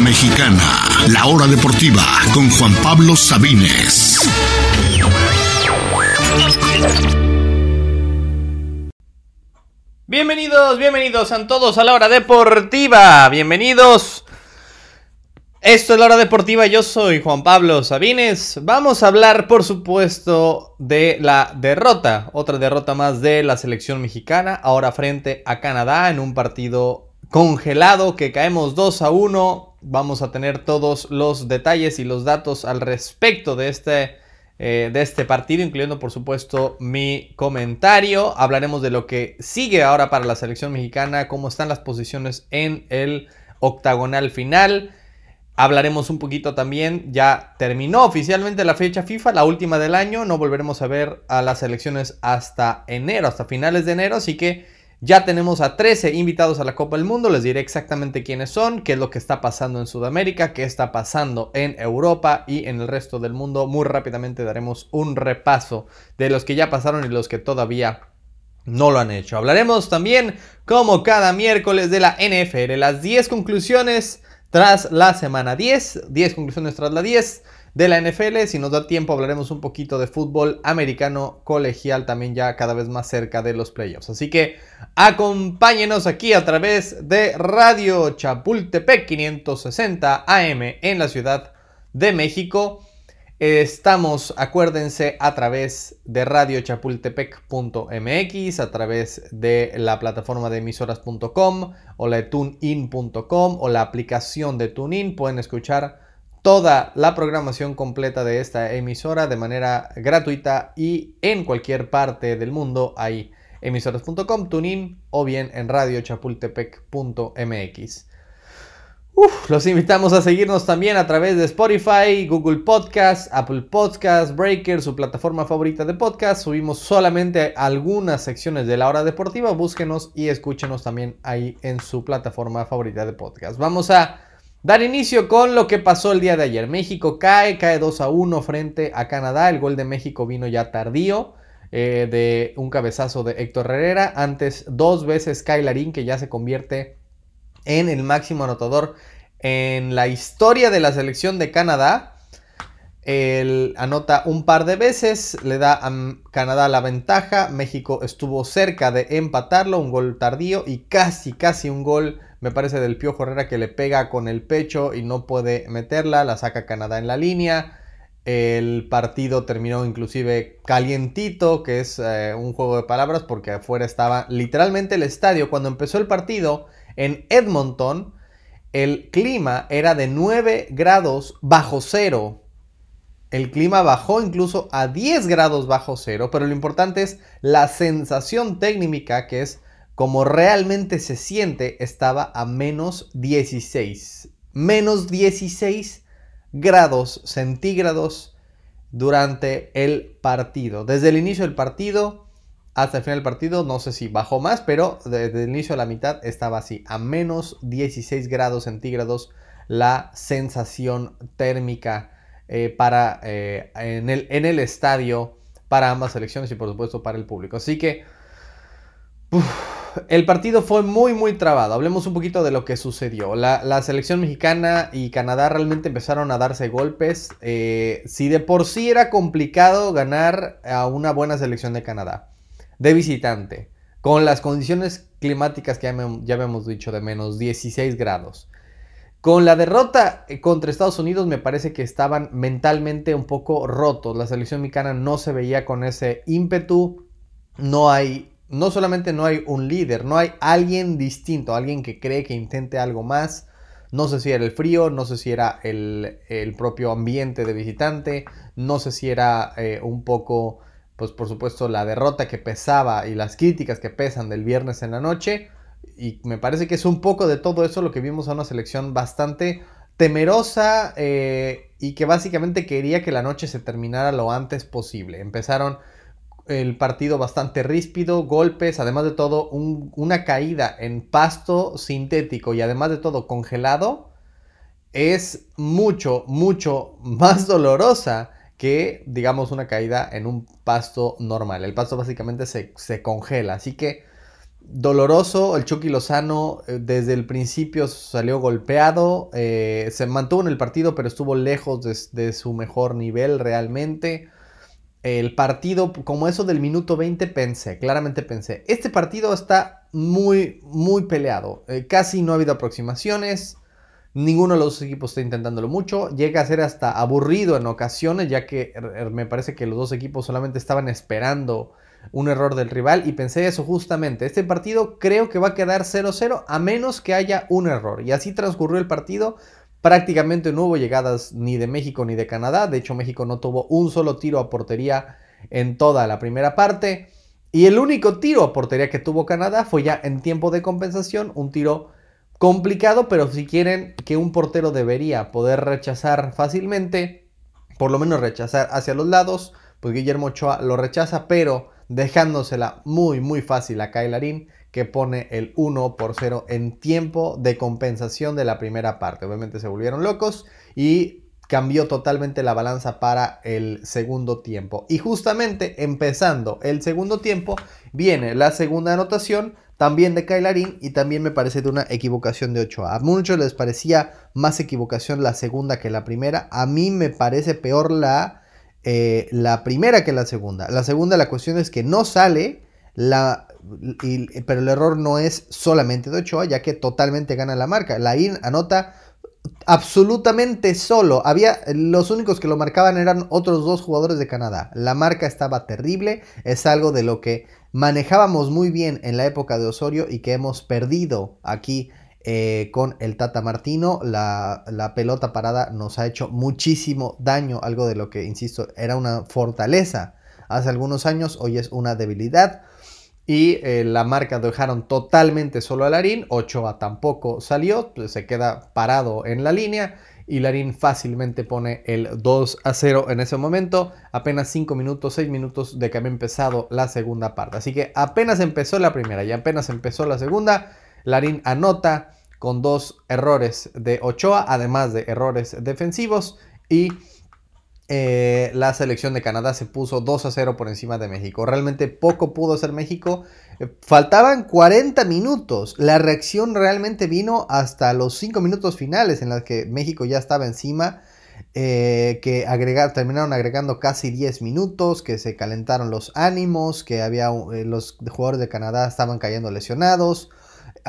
Mexicana, la hora deportiva con Juan Pablo Sabines. Bienvenidos, bienvenidos a todos a la hora deportiva. Bienvenidos. Esto es la hora deportiva, yo soy Juan Pablo Sabines. Vamos a hablar, por supuesto, de la derrota, otra derrota más de la selección mexicana, ahora frente a Canadá en un partido congelado que caemos 2 a 1. Vamos a tener todos los detalles y los datos al respecto de este eh, de este partido, incluyendo por supuesto mi comentario. Hablaremos de lo que sigue ahora para la selección mexicana, cómo están las posiciones en el octagonal final. Hablaremos un poquito también, ya terminó oficialmente la fecha FIFA, la última del año, no volveremos a ver a las selecciones hasta enero, hasta finales de enero, así que ya tenemos a 13 invitados a la Copa del Mundo, les diré exactamente quiénes son, qué es lo que está pasando en Sudamérica, qué está pasando en Europa y en el resto del mundo. Muy rápidamente daremos un repaso de los que ya pasaron y los que todavía no lo han hecho. Hablaremos también, como cada miércoles, de la NFL, las 10 conclusiones tras la semana 10, 10 conclusiones tras la 10 de la NFL. Si nos da tiempo hablaremos un poquito de fútbol americano colegial también ya cada vez más cerca de los playoffs. Así que acompáñenos aquí a través de Radio Chapultepec 560 AM en la Ciudad de México. Estamos, acuérdense, a través de radiochapultepec.mx, a través de la plataforma de emisoras.com o la de tunein.com o la aplicación de TuneIn. Pueden escuchar toda la programación completa de esta emisora de manera gratuita y en cualquier parte del mundo hay emisoras.com, TuneIn o bien en radiochapultepec.mx. los invitamos a seguirnos también a través de Spotify, Google Podcast, Apple Podcast, Breaker, su plataforma favorita de podcast. Subimos solamente algunas secciones de la hora deportiva. Búsquenos y escúchenos también ahí en su plataforma favorita de podcast. Vamos a Dar inicio con lo que pasó el día de ayer. México cae, cae 2 a 1 frente a Canadá. El gol de México vino ya tardío eh, de un cabezazo de Héctor Herrera. Antes dos veces Larín que ya se convierte en el máximo anotador en la historia de la selección de Canadá. Él anota un par de veces, le da a Canadá la ventaja. México estuvo cerca de empatarlo, un gol tardío y casi, casi un gol me parece del Piojo Herrera que le pega con el pecho y no puede meterla, la saca Canadá en la línea. El partido terminó inclusive calientito, que es eh, un juego de palabras, porque afuera estaba literalmente el estadio. Cuando empezó el partido en Edmonton, el clima era de 9 grados bajo cero. El clima bajó incluso a 10 grados bajo cero, pero lo importante es la sensación técnica, que es como realmente se siente, estaba a menos 16. Menos 16 grados centígrados durante el partido. Desde el inicio del partido hasta el final del partido, no sé si bajó más, pero desde el inicio a la mitad estaba así, a menos 16 grados centígrados la sensación térmica eh, para, eh, en, el, en, el, estadio para ambas selecciones y por supuesto para el público. Así que el partido fue muy, muy trabado. Hablemos un poquito de lo que sucedió. La, selección mexicana y Canadá realmente empezaron a darse golpes. Eh, si de por sí era complicado ganar a una buena selección de Canadá, de visitante, con las condiciones climáticas que ya, ya habíamos dicho de menos 16 grados. Con la derrota contra Estados Unidos me parece que estaban mentalmente un poco rotos. La selección mexicana no se veía con ese ímpetu. No hay no solamente no hay un líder, no hay alguien distinto, alguien que cree que intente algo más. No sé si era el frío, no sé si era el, propio ambiente de visitante, no sé si era eh, un poco, pues por supuesto, la derrota que pesaba y las críticas que pesan del viernes en la noche. Y me parece que es un poco de todo eso lo que vimos a una selección bastante temerosa eh, y que básicamente quería que la noche se terminara lo antes posible. Empezaron el partido bastante ríspido, golpes, además de todo una caída en pasto sintético y además de todo congelado, es mucho, mucho más dolorosa que, digamos, una caída en un pasto normal. El pasto básicamente se, se congela, así que doloroso. El Chucky Lozano eh, desde el principio salió golpeado. Eh, se mantuvo en el partido, pero estuvo lejos de, su mejor nivel realmente. El partido, como eso del minuto 20, pensé, claramente pensé. Este partido está muy, muy peleado. Eh, casi no ha habido aproximaciones. Ninguno de los dos equipos está intentándolo mucho. Llega a ser hasta aburrido en ocasiones, ya que me parece que los dos equipos solamente estaban esperando un error del rival y pensé eso justamente. Este partido creo que va a quedar 0-0 a menos que haya un error. Y así transcurrió el partido. Prácticamente no hubo llegadas ni de México ni de Canadá. De hecho, México no tuvo un solo tiro a portería en toda la primera parte. Y el único tiro a portería que tuvo Canadá fue ya en tiempo de compensación. Un tiro complicado, pero si quieren que un portero debería poder rechazar fácilmente, por lo menos rechazar hacia los lados, pues Guillermo Ochoa lo rechaza, pero dejándosela muy muy fácil a Kailarín que pone el 1 por 0 en tiempo de compensación de la primera parte. Obviamente se volvieron locos y cambió totalmente la balanza para el segundo tiempo. Y justamente empezando el segundo tiempo viene la segunda anotación también de Kailarín y también me parece de una equivocación de Ochoa. A muchos les parecía más equivocación la segunda que la primera. A mí me parece peor la eh, la primera que la segunda. La segunda, la cuestión es que no sale, la, pero el error no es solamente de Ochoa, ya que totalmente gana la marca. La IN anota absolutamente solo. Había los únicos que lo marcaban eran otros dos jugadores de Canadá. La marca estaba terrible, es algo de lo que manejábamos muy bien en la época de Osorio y que hemos perdido aquí eh, con el Tata Martino. La, pelota parada nos ha hecho muchísimo daño, algo de lo que, insisto, era una fortaleza hace algunos años, hoy es una debilidad. Y eh, la marca dejaron totalmente solo a Larín. Ochoa tampoco salió, pues, se queda parado en la línea. Y Larín fácilmente pone el 2 a 0 en ese momento. Apenas 5 minutos, 6 minutos de que había empezado la segunda parte. Así que apenas empezó la primera y apenas empezó la segunda. Larín anota con dos errores de Ochoa, además de errores defensivos. Y eh, la selección de Canadá se puso 2 a 0 por encima de México. Realmente poco pudo hacer México. Eh, faltaban 40 minutos. La reacción realmente vino hasta los 5 minutos finales en los que México ya estaba encima. Eh, que terminaron agregando casi 10 minutos, que se calentaron los ánimos, que había los jugadores de Canadá estaban cayendo lesionados.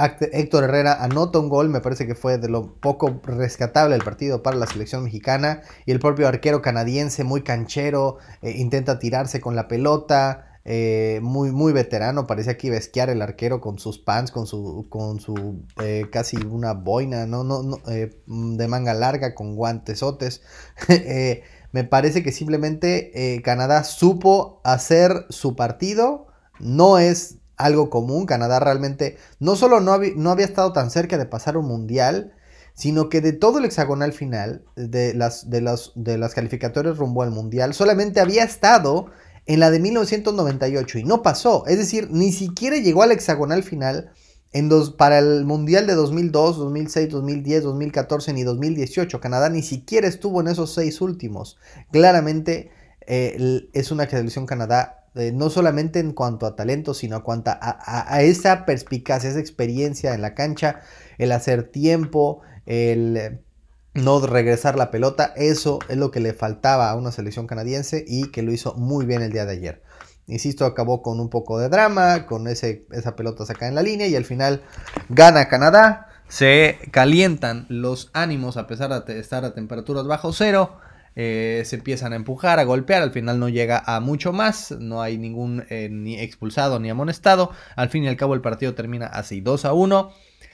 Héctor Herrera anota un gol, me parece que fue de lo poco rescatable del partido para la selección mexicana. Y el propio arquero canadiense, muy canchero, eh, intenta tirarse con la pelota. Eh, muy, muy veterano, parecía que iba el arquero con sus pants, con su, con su eh, casi una boina, no, no de manga larga, con guantesotes. me parece que simplemente Canadá supo hacer su partido. No es algo común. Canadá realmente no solo no, no había estado tan cerca de pasar un mundial, sino que de todo el hexagonal final, de las, de las, de las calificatorias rumbo al mundial, solamente había estado en la de 1998 y no pasó. Es decir, ni siquiera llegó al hexagonal final en dos, para el mundial de 2002, 2006, 2010, 2014 ni 2018. Canadá ni siquiera estuvo en esos seis últimos. Claramente eh, es una selección Canadá no solamente en cuanto a talento, sino a cuanto a, esa perspicacia, esa experiencia en la cancha, el hacer tiempo, el no regresar la pelota, eso es lo que le faltaba a una selección canadiense y que lo hizo muy bien el día de ayer. Insisto, acabó con un poco de drama, con ese, esa pelota sacada en la línea y al final gana Canadá. Se calientan los ánimos a pesar de estar a temperaturas bajo cero. Eh, se empiezan a empujar, a golpear, al final no llega a mucho más, no hay ningún eh, ni expulsado ni amonestado, al fin y al cabo el partido termina así, 2 a 1.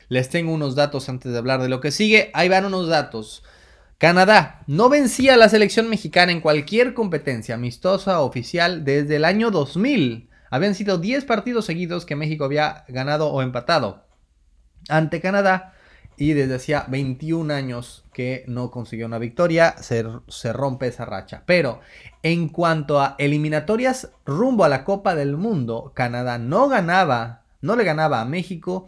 Les tengo unos datos antes de hablar de lo que sigue, ahí van unos datos. Canadá no vencía a la selección mexicana en cualquier competencia amistosa oficial desde el año 2000. Habían sido 10 partidos seguidos que México había ganado o empatado ante Canadá y desde hacía 21 años que no consiguió una victoria, se, se, rompe esa racha. Pero en cuanto a eliminatorias rumbo a la Copa del Mundo, Canadá no ganaba, no le ganaba a México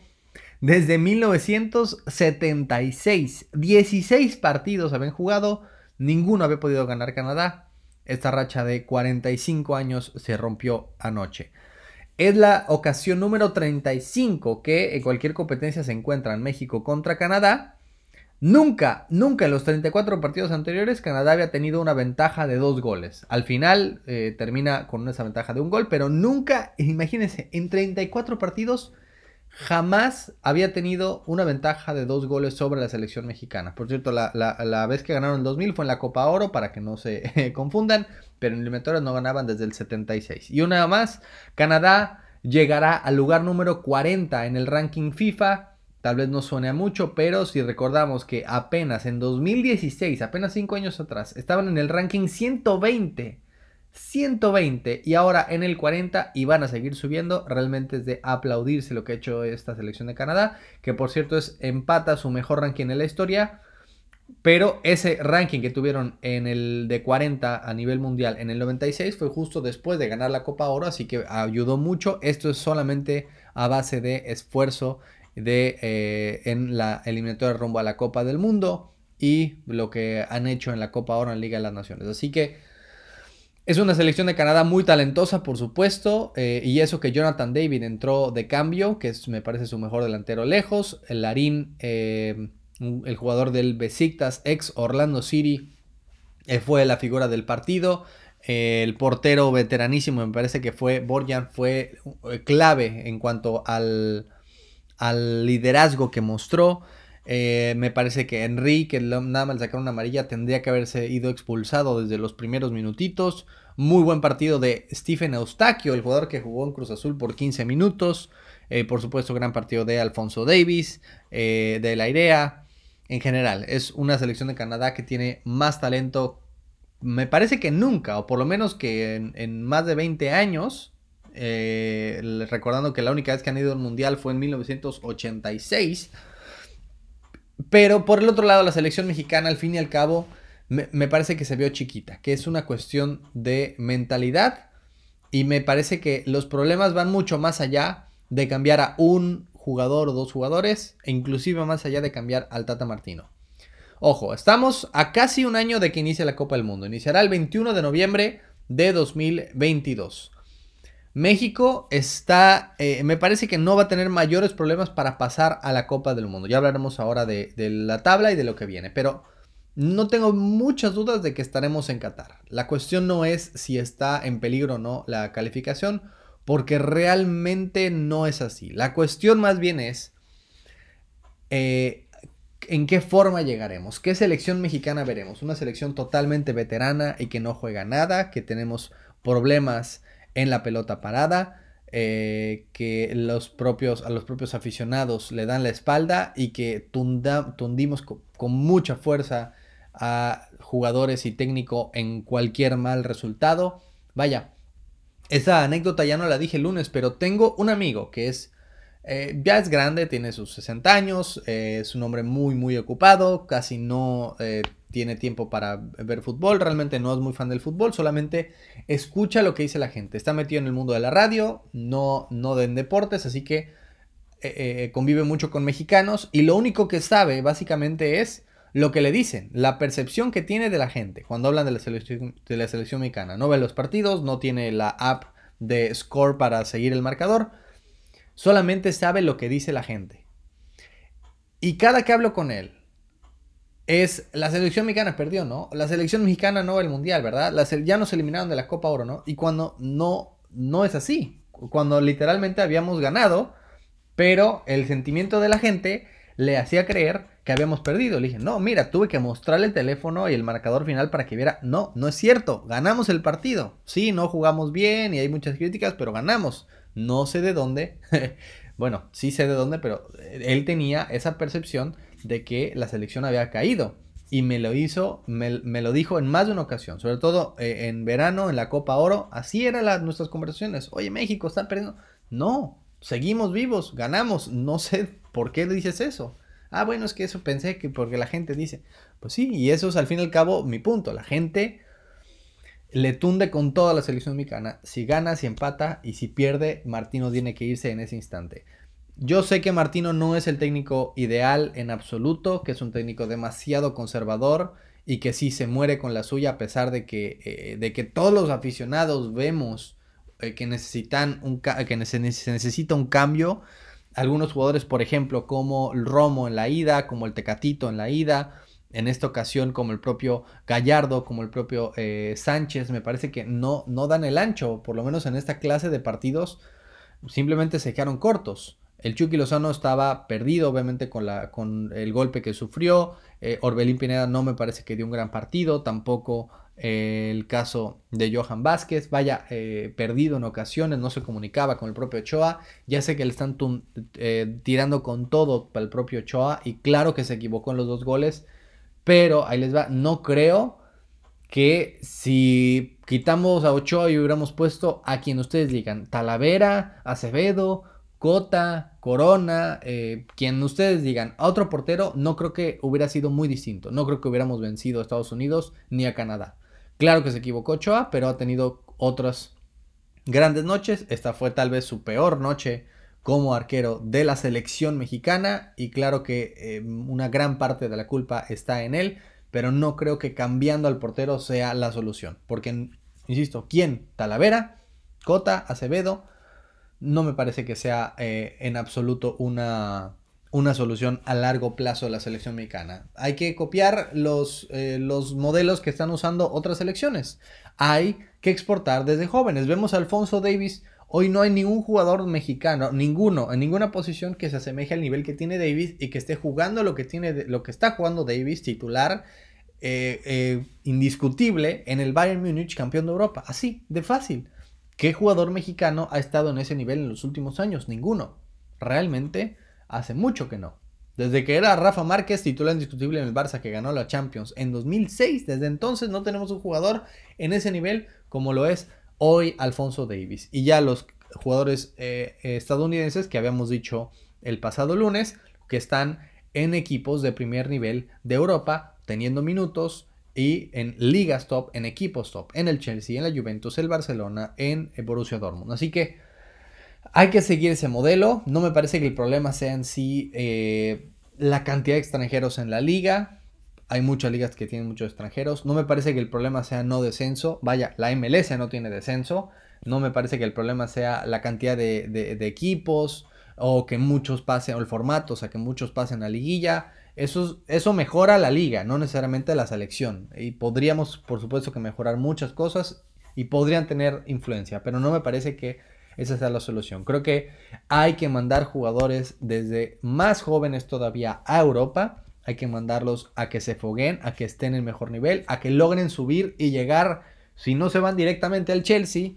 desde 1976. 16 partidos habían jugado, ninguno había podido ganar Canadá. Esta racha de 45 años se rompió anoche. Es la ocasión número 35 que en cualquier competencia se encuentran México contra Canadá. Nunca, nunca en los 34 partidos anteriores Canadá había tenido una ventaja de dos goles. Al final eh, termina con esa ventaja de un gol, pero nunca, imagínense, en 34 partidos jamás había tenido una ventaja de dos goles sobre la selección mexicana. Por cierto, la, vez que ganaron el 2000 fue en la Copa Oro, para que no se confundan, pero en eliminatorias no ganaban desde el 76. Y una más, Canadá llegará al lugar número 40 en el ranking FIFA Tal vez no suene a mucho, pero si recordamos que apenas en 2016, apenas 5 años atrás, estaban en el ranking 120. 120 y ahora en el 40 y van a seguir subiendo. Realmente es de aplaudirse lo que ha hecho esta selección de Canadá, que por cierto es empata su mejor ranking en la historia. Pero ese ranking que tuvieron en el de 40 a nivel mundial en el 96 fue justo después de ganar la Copa Oro, así que ayudó mucho. Esto es solamente a base de esfuerzo de, eh, en la eliminatoria rumbo a la Copa del Mundo y lo que han hecho en la Copa ahora en Liga de las Naciones. Así que es una selección de Canadá muy talentosa, por supuesto, eh, y eso que Jonathan David entró de cambio, que me parece su mejor delantero lejos. El Larín, eh, el jugador del Besiktas, ex Orlando City, fue la figura del partido. el portero veteranísimo, me parece que fue Borjan, fue clave en cuanto al, al liderazgo que mostró. Eh, me parece que Enrique, nada más sacar una amarilla, tendría que haberse ido expulsado desde los primeros minutitos. Muy buen partido de Stephen Eustaquio, el jugador que jugó en Cruz Azul por 15 minutos. Eh, por supuesto, gran partido de Alfonso Davis, eh, de la Irea. En general, es una selección de Canadá que tiene más talento, me parece que nunca, o por lo menos que en, en más de 20 años. Eh, recordando que la única vez que han ido al mundial fue en 1986. Pero por el otro lado, la selección mexicana, al fin y al cabo, me, parece que se vio chiquita, que es una cuestión de mentalidad. Y me parece que los problemas van mucho más allá de cambiar a un jugador o dos jugadores, e inclusive más allá de cambiar al Tata Martino. Ojo, estamos a casi un año de que inicie la Copa del Mundo. Iniciará el 21 de noviembre de 2022. México está, eh, me parece que no va a tener mayores problemas para pasar a la Copa del Mundo. Ya hablaremos ahora de, la tabla y de lo que viene, pero no tengo muchas dudas de que estaremos en Qatar. La cuestión no es si está en peligro o no la calificación, porque realmente no es así. La cuestión más bien es eh, en qué forma llegaremos, qué selección mexicana veremos. Una selección totalmente veterana y que no juega nada, que tenemos problemas en la pelota parada, eh, que los propios, a los propios aficionados le dan la espalda y que tundimos con, mucha fuerza a jugadores y técnico en cualquier mal resultado. Vaya, esa anécdota ya no la dije el lunes, pero tengo un amigo que es eh, ya es grande, tiene sus 60 años, eh, es un hombre muy muy ocupado, casi no tiene tiempo para ver fútbol, realmente no es muy fan del fútbol, solamente escucha lo que dice la gente. Está metido en el mundo de la radio, no, no en deportes, así que eh, eh, convive mucho con mexicanos y lo único que sabe básicamente es lo que le dicen, la percepción que tiene de la gente cuando hablan de la selección, de la selección mexicana. No ve los partidos, no tiene la app de Score para seguir el marcador, solamente sabe lo que dice la gente. Y cada que hablo con él, es la selección mexicana perdió, ¿no? La selección mexicana no al mundial, ¿verdad? ya nos eliminaron de la Copa Oro, ¿no? Y cuando no, no es así. Cuando literalmente habíamos ganado, pero el sentimiento de la gente le hacía creer que habíamos perdido. Le dije, no, mira, tuve que mostrarle el teléfono y el marcador final para que viera. No, no es cierto, ganamos el partido. Sí, no jugamos bien y hay muchas críticas, pero ganamos. No sé de dónde. bueno, sí sé de dónde, pero él tenía esa percepción de que la selección había caído. Y me lo hizo, me, lo dijo en más de una ocasión, sobre todo eh, en verano, en la Copa Oro. Así eran nuestras conversaciones. Oye, México está perdiendo. No, seguimos vivos, ganamos. No sé por qué dices eso. Ah, bueno, es que eso pensé que porque la gente dice. Pues sí, y eso es al fin y al cabo mi punto. La gente le tunde con toda la selección mexicana. Si gana, si empata y si pierde, Martino tiene que irse en ese instante. Yo sé que Martino no es el técnico ideal en absoluto, que es un técnico demasiado conservador y que sí se muere con la suya a pesar de que, eh, de que todos los aficionados vemos eh, que necesitan un que se necesita un cambio. Algunos jugadores, por ejemplo, como el Romo en la ida, como el Tecatito en la ida, en esta ocasión como el propio Gallardo, como el propio eh, Sánchez, me parece que no, no dan el ancho, por lo menos en esta clase de partidos, simplemente se quedaron cortos. El Chucky Lozano estaba perdido, obviamente, con, la, con el golpe que sufrió. Eh, Orbelín Pineda no me parece que dio un gran partido, tampoco eh, el caso de Johan Vázquez, vaya perdido en ocasiones, no se comunicaba con el propio Ochoa. Ya sé que le están tirando con todo para el propio Ochoa y claro que se equivocó en los dos goles, pero ahí les va, no creo que si quitamos a Ochoa y hubiéramos puesto a quien ustedes digan, Talavera, Acevedo, Cota, Corona, eh, quien ustedes digan, a otro portero, no creo que hubiera sido muy distinto. No creo que hubiéramos vencido a Estados Unidos ni a Canadá. Claro que se equivocó Ochoa, pero ha tenido otras grandes noches. Esta fue tal vez su peor noche como arquero de la selección mexicana y claro que eh, una gran parte de la culpa está en él, pero no creo que cambiando al portero sea la solución. Porque, insisto, ¿quién? Talavera, Cota, Acevedo no me parece que sea eh, en absoluto una, una, solución a largo plazo de la selección mexicana. Hay que copiar los, eh, los modelos que están usando otras selecciones. Hay que exportar desde jóvenes. Vemos a Alfonso Davis. Hoy no hay ningún jugador mexicano, ninguno, en ninguna posición que se asemeje al nivel que tiene Davis y que esté jugando lo que, tiene, lo que está jugando Davis, titular, eh, indiscutible en el Bayern Múnich, campeón de Europa. Así, de fácil. ¿Qué jugador mexicano ha estado en ese nivel en los últimos años? Ninguno. Realmente hace mucho que no. Desde que era Rafa Márquez, titular indiscutible en el Barça que ganó la Champions en 2006, desde entonces no tenemos un jugador en ese nivel como lo es hoy Alfonso Davis. Y ya los jugadores eh, estadounidenses que habíamos dicho el pasado lunes, que están en equipos de primer nivel de Europa, teniendo minutos, y en ligas top, en equipos top, en el Chelsea, en la Juventus, el Barcelona, en Borussia Dortmund. Así que hay que seguir ese modelo. No me parece que el problema sea en sí eh, la cantidad de extranjeros en la liga. Hay muchas ligas que tienen muchos extranjeros. No me parece que el problema sea no descenso. Vaya, la MLS no tiene descenso. No me parece que el problema sea la cantidad de, equipos o que muchos pasen, o el formato, o sea, que muchos pasen a liguilla. Eso, eso mejora la liga, no necesariamente la selección. Y podríamos, por supuesto, que mejorar muchas cosas y podrían tener influencia, pero no me parece que esa sea la solución. Creo que hay que mandar jugadores desde más jóvenes todavía a Europa. Hay que mandarlos a que se foguen, a que estén en mejor nivel, a que logren subir y llegar, si no se van directamente al Chelsea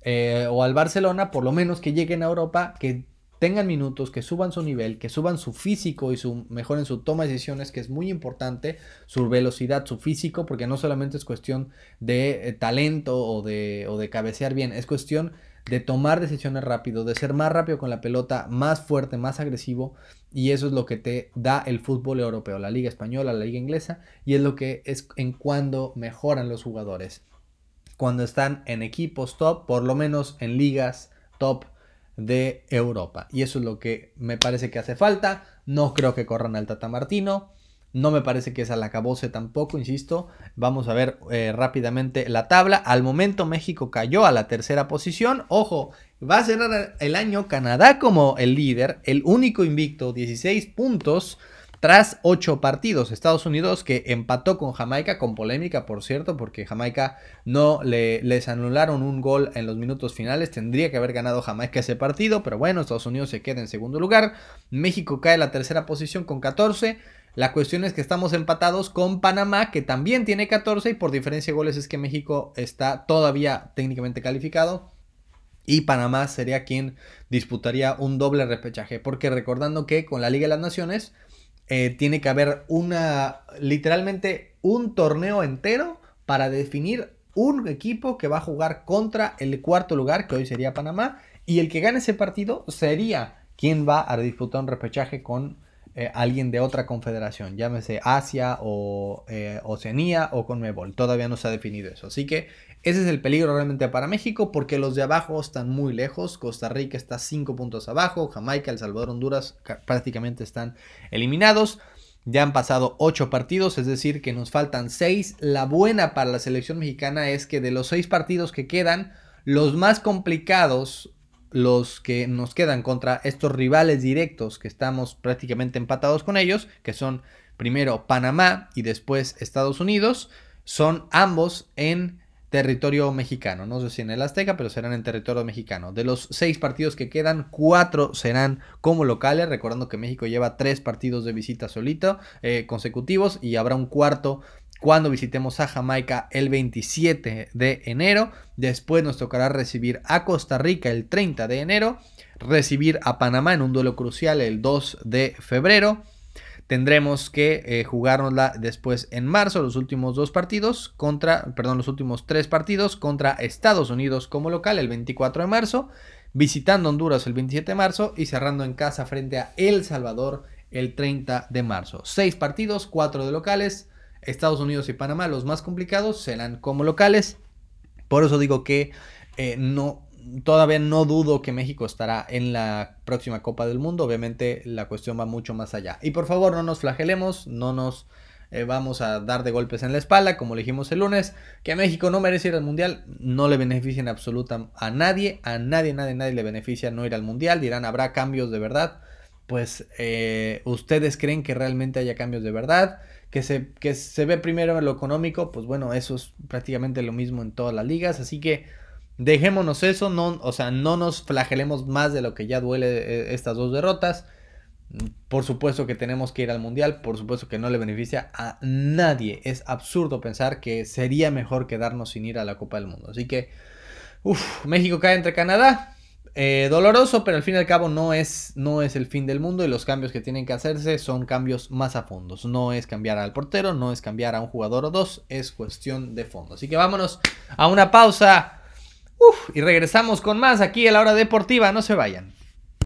eh, o al Barcelona, por lo menos que lleguen a Europa, que tengan minutos, que suban su nivel, que suban su físico y su, mejoren su toma de decisiones, que es muy importante, su velocidad, su físico, porque no solamente es cuestión de eh, talento o de, o de cabecear bien, es cuestión de tomar decisiones rápido, de ser más rápido con la pelota, más fuerte, más agresivo, y eso es lo que te da el fútbol europeo, la liga española, la liga inglesa, y es lo que es en cuando mejoran los jugadores. Cuando están en equipos top, por lo menos en ligas top de Europa. Y eso es lo que me parece que hace falta. No creo que corran al Tata Martino. No me parece que es al acabose tampoco, insisto. Vamos a ver eh, rápidamente la tabla. Al momento México cayó a la tercera posición. Ojo, va a cerrar el año Canadá como el líder, el único invicto, 16 puntos tras ocho partidos. Estados Unidos que empató con Jamaica, con polémica por cierto, porque Jamaica no le, les anularon un gol en los minutos finales. Tendría que haber ganado Jamaica ese partido, pero bueno, Estados Unidos se queda en segundo lugar. México cae en la tercera posición con 14. La cuestión es que estamos empatados con Panamá, que también tiene 14 y por diferencia de goles es que México está todavía técnicamente calificado. Y Panamá sería quien disputaría un doble repechaje. Porque recordando que con la Liga de las Naciones eh, tiene que haber una, literalmente un torneo entero para definir un equipo que va a jugar contra el cuarto lugar, que hoy sería Panamá, y el que gane ese partido sería quien va a disputar un repechaje con eh, alguien de otra confederación, llámese Asia o eh, Oceanía o Conmebol. Todavía no se ha definido eso. Así que ese es el peligro realmente para México porque los de abajo están muy lejos. Costa Rica está 5 puntos abajo. Jamaica, El Salvador, Honduras prácticamente están eliminados. Ya han pasado 8 partidos, es decir, que nos faltan 6. La buena para la selección mexicana es que de los 6 partidos que quedan, Los más complicados, los que nos quedan contra estos rivales directos que estamos prácticamente empatados con ellos, que son primero Panamá y después Estados Unidos, son ambos en territorio mexicano. No sé si en el Azteca, pero serán en territorio mexicano. De los seis partidos que quedan, cuatro serán como locales. Recordando que México lleva tres partidos de visita solito eh, consecutivos y habrá un cuarto cuando visitemos a Jamaica el 27 de enero. Después nos tocará recibir a Costa Rica el 30 de enero. Recibir a Panamá en un duelo crucial el 2 de febrero Tendremos que eh, jugárnosla después en marzo, los últimos dos partidos contra, perdón, los últimos tres partidos contra Estados Unidos como local el 24 de marzo, visitando Honduras el 27 de marzo y cerrando en casa frente a El Salvador el 30 de marzo. Seis partidos, cuatro de locales. Estados Unidos y Panamá, los más complicados, serán como locales. Por eso digo que eh, no, todavía no dudo que México estará en la próxima Copa del Mundo. Obviamente la cuestión va mucho más allá. Y por favor no nos flagelemos, no nos eh, vamos a dar de golpes en la espalda, como le dijimos el lunes, que México no merece ir al Mundial, no le beneficia en absoluta a nadie, a nadie, nadie, nadie le beneficia no ir al Mundial. Dirán, ¿habrá cambios de verdad? Pues eh, ustedes creen que realmente haya cambios de verdad. Que se, que se ve primero en lo económico, pues bueno, eso es prácticamente lo mismo en todas las ligas. Así que Dejémonos eso, no, o sea, no nos flagelemos más de lo que ya duele eh, estas dos derrotas. Por supuesto que tenemos que ir al mundial, por supuesto que no le beneficia a nadie. Es absurdo pensar que sería mejor quedarnos sin ir a la Copa del Mundo. Así que, uff, México cae entre Canadá. Eh, doloroso, pero al fin y al cabo no es, no es el fin del mundo y los cambios que tienen que hacerse son cambios más a fondos. No es cambiar al portero, no es cambiar a un jugador o dos, es cuestión de fondo. Así que vámonos a una pausa y regresamos con más aquí a la hora deportiva, no se vayan.